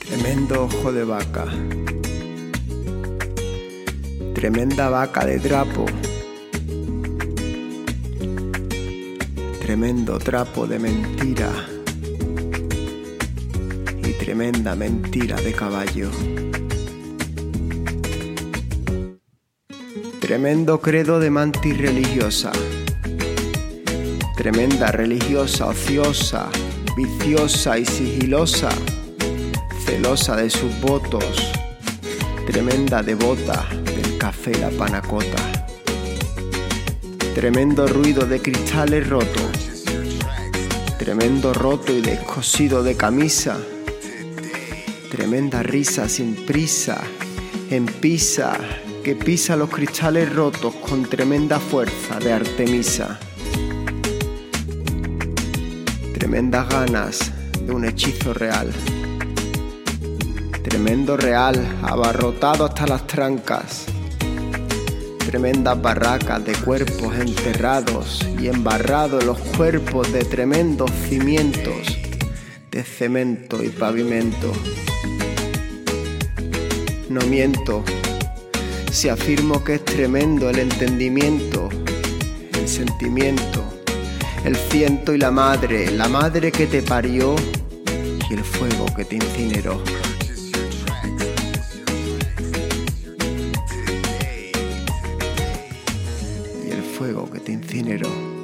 Tremendo ojo de vaca. Tremenda vaca de trapo. Tremendo trapo de mentira. Y tremenda mentira de caballo. Tremendo credo de mantis religiosa. Tremenda religiosa ociosa, viciosa y sigilosa celosa de sus votos, tremenda devota del café la panacota, tremendo ruido de cristales rotos, tremendo roto y descosido de camisa, tremenda risa sin prisa, en pisa, que pisa los cristales rotos con tremenda fuerza de Artemisa. Tremendas ganas de un hechizo real. Tremendo real, abarrotado hasta las trancas, tremendas barracas de cuerpos enterrados y embarrados los cuerpos de tremendos cimientos de cemento y pavimento. No miento si afirmo que es tremendo el entendimiento, el sentimiento, el ciento y la madre, la madre que te parió y el fuego que te incineró. Fuego que te incineró.